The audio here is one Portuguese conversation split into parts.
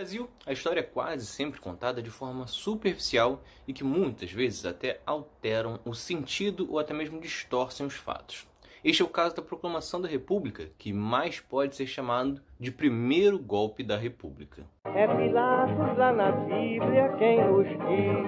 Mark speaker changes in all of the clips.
Speaker 1: No Brasil, a história é quase sempre contada de forma superficial e que muitas vezes até alteram o sentido ou até mesmo distorcem os fatos. Este é o caso da proclamação da República, que mais pode ser chamado de primeiro golpe da República.
Speaker 2: É Pilatos lá na Bíblia quem nos diz,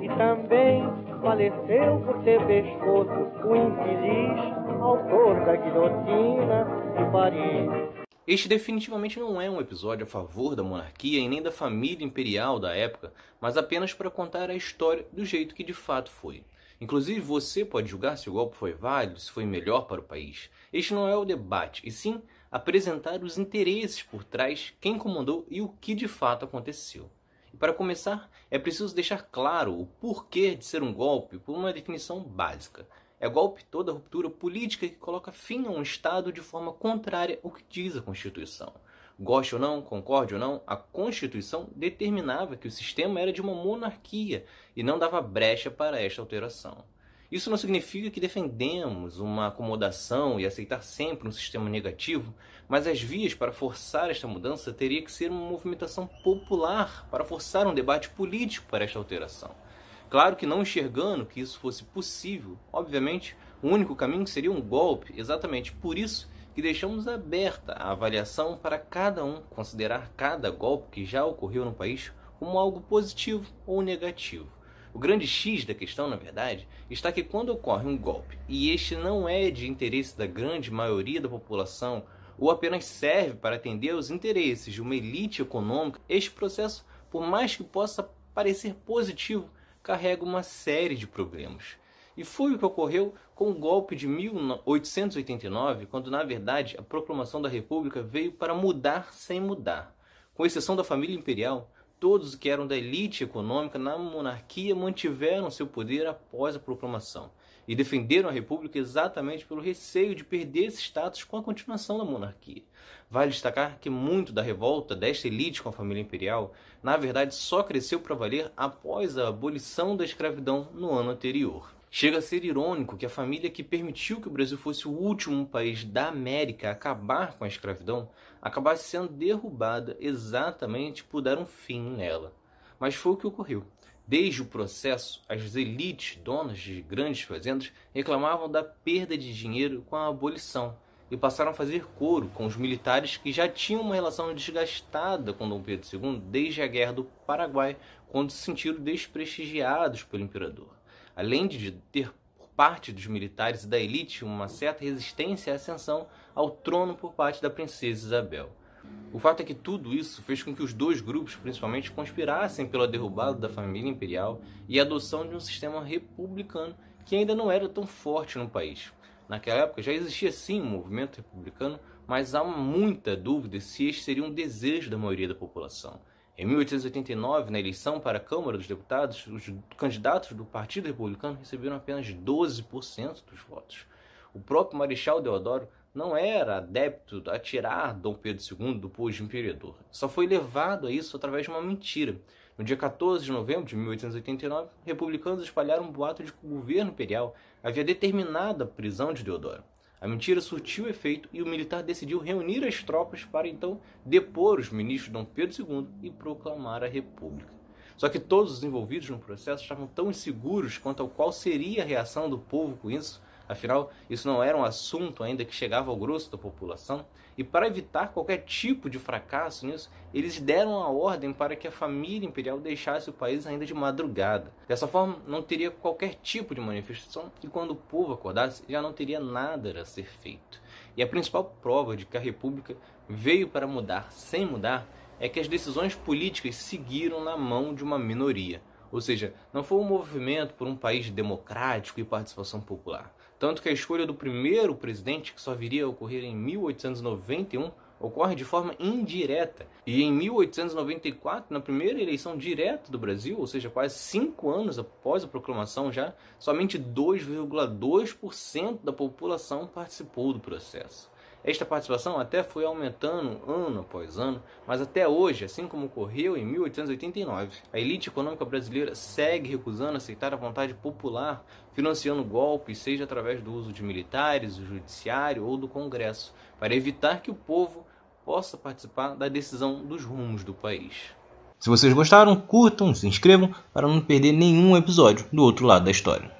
Speaker 2: e também faleceu por ter pescoço o infeliz autor da guilhotina de Paris.
Speaker 1: Este definitivamente não é um episódio a favor da monarquia e nem da família imperial da época, mas apenas para contar a história do jeito que de fato foi. Inclusive, você pode julgar se o golpe foi válido, se foi melhor para o país. Este não é o debate, e sim apresentar os interesses por trás, quem comandou e o que de fato aconteceu. E para começar, é preciso deixar claro o porquê de ser um golpe por uma definição básica. É golpe toda ruptura política que coloca fim a um Estado de forma contrária ao que diz a Constituição. Goste ou não, concorde ou não, a Constituição determinava que o sistema era de uma monarquia e não dava brecha para esta alteração. Isso não significa que defendemos uma acomodação e aceitar sempre um sistema negativo, mas as vias para forçar esta mudança teria que ser uma movimentação popular para forçar um debate político para esta alteração. Claro que não enxergando que isso fosse possível, obviamente, o único caminho seria um golpe, exatamente por isso que deixamos aberta a avaliação para cada um considerar cada golpe que já ocorreu no país como algo positivo ou negativo. O grande X da questão, na verdade, está que quando ocorre um golpe e este não é de interesse da grande maioria da população ou apenas serve para atender aos interesses de uma elite econômica, este processo, por mais que possa parecer positivo, carrega uma série de problemas. E foi o que ocorreu com o golpe de 1889, quando na verdade a proclamação da República veio para mudar sem mudar. Com exceção da família imperial, todos que eram da elite econômica na monarquia mantiveram seu poder após a proclamação e defenderam a República exatamente pelo receio de perder esse status com a continuação da monarquia. Vale destacar que muito da revolta desta elite com a família imperial, na verdade, só cresceu para valer após a abolição da escravidão no ano anterior. Chega a ser irônico que a família que permitiu que o Brasil fosse o último país da América a acabar com a escravidão acabasse sendo derrubada exatamente por dar um fim nela. Mas foi o que ocorreu. Desde o processo, as elites, donas de grandes fazendas, reclamavam da perda de dinheiro com a abolição e passaram a fazer coro com os militares que já tinham uma relação desgastada com Dom Pedro II desde a Guerra do Paraguai, quando se sentiram desprestigiados pelo imperador. Além de ter por parte dos militares e da elite uma certa resistência à ascensão ao trono por parte da princesa Isabel. O fato é que tudo isso fez com que os dois grupos, principalmente, conspirassem pela derrubada da família imperial e a adoção de um sistema republicano que ainda não era tão forte no país. Naquela época já existia sim um movimento republicano, mas há muita dúvida se este seria um desejo da maioria da população. Em 1889, na eleição para a Câmara dos Deputados, os candidatos do Partido Republicano receberam apenas 12% dos votos. O próprio Marechal Deodoro não era adepto a tirar Dom Pedro II do posto de imperador. Só foi levado a isso através de uma mentira. No dia 14 de novembro de 1889, republicanos espalharam um boato de que o governo imperial havia determinado a prisão de Deodoro. A mentira surtiu efeito e o militar decidiu reunir as tropas para então depor os ministros Dom Pedro II e proclamar a República. Só que todos os envolvidos no processo estavam tão inseguros quanto ao qual seria a reação do povo com isso Afinal, isso não era um assunto ainda que chegava ao grosso da população, e para evitar qualquer tipo de fracasso nisso, eles deram a ordem para que a família imperial deixasse o país ainda de madrugada. Dessa forma, não teria qualquer tipo de manifestação e quando o povo acordasse, já não teria nada a ser feito. E a principal prova de que a república veio para mudar sem mudar é que as decisões políticas seguiram na mão de uma minoria. Ou seja, não foi um movimento por um país democrático e participação popular. Tanto que a escolha do primeiro presidente, que só viria a ocorrer em 1891, ocorre de forma indireta. E em 1894, na primeira eleição direta do Brasil, ou seja, quase cinco anos após a proclamação já, somente 2,2% da população participou do processo. Esta participação até foi aumentando ano após ano, mas até hoje, assim como ocorreu em 1889, a elite econômica brasileira segue recusando aceitar a vontade popular, financiando golpes, seja através do uso de militares, do judiciário ou do Congresso, para evitar que o povo
Speaker 3: possa participar da decisão dos rumos do país.
Speaker 1: Se vocês gostaram, curtam, se inscrevam para não perder nenhum episódio do outro lado da história.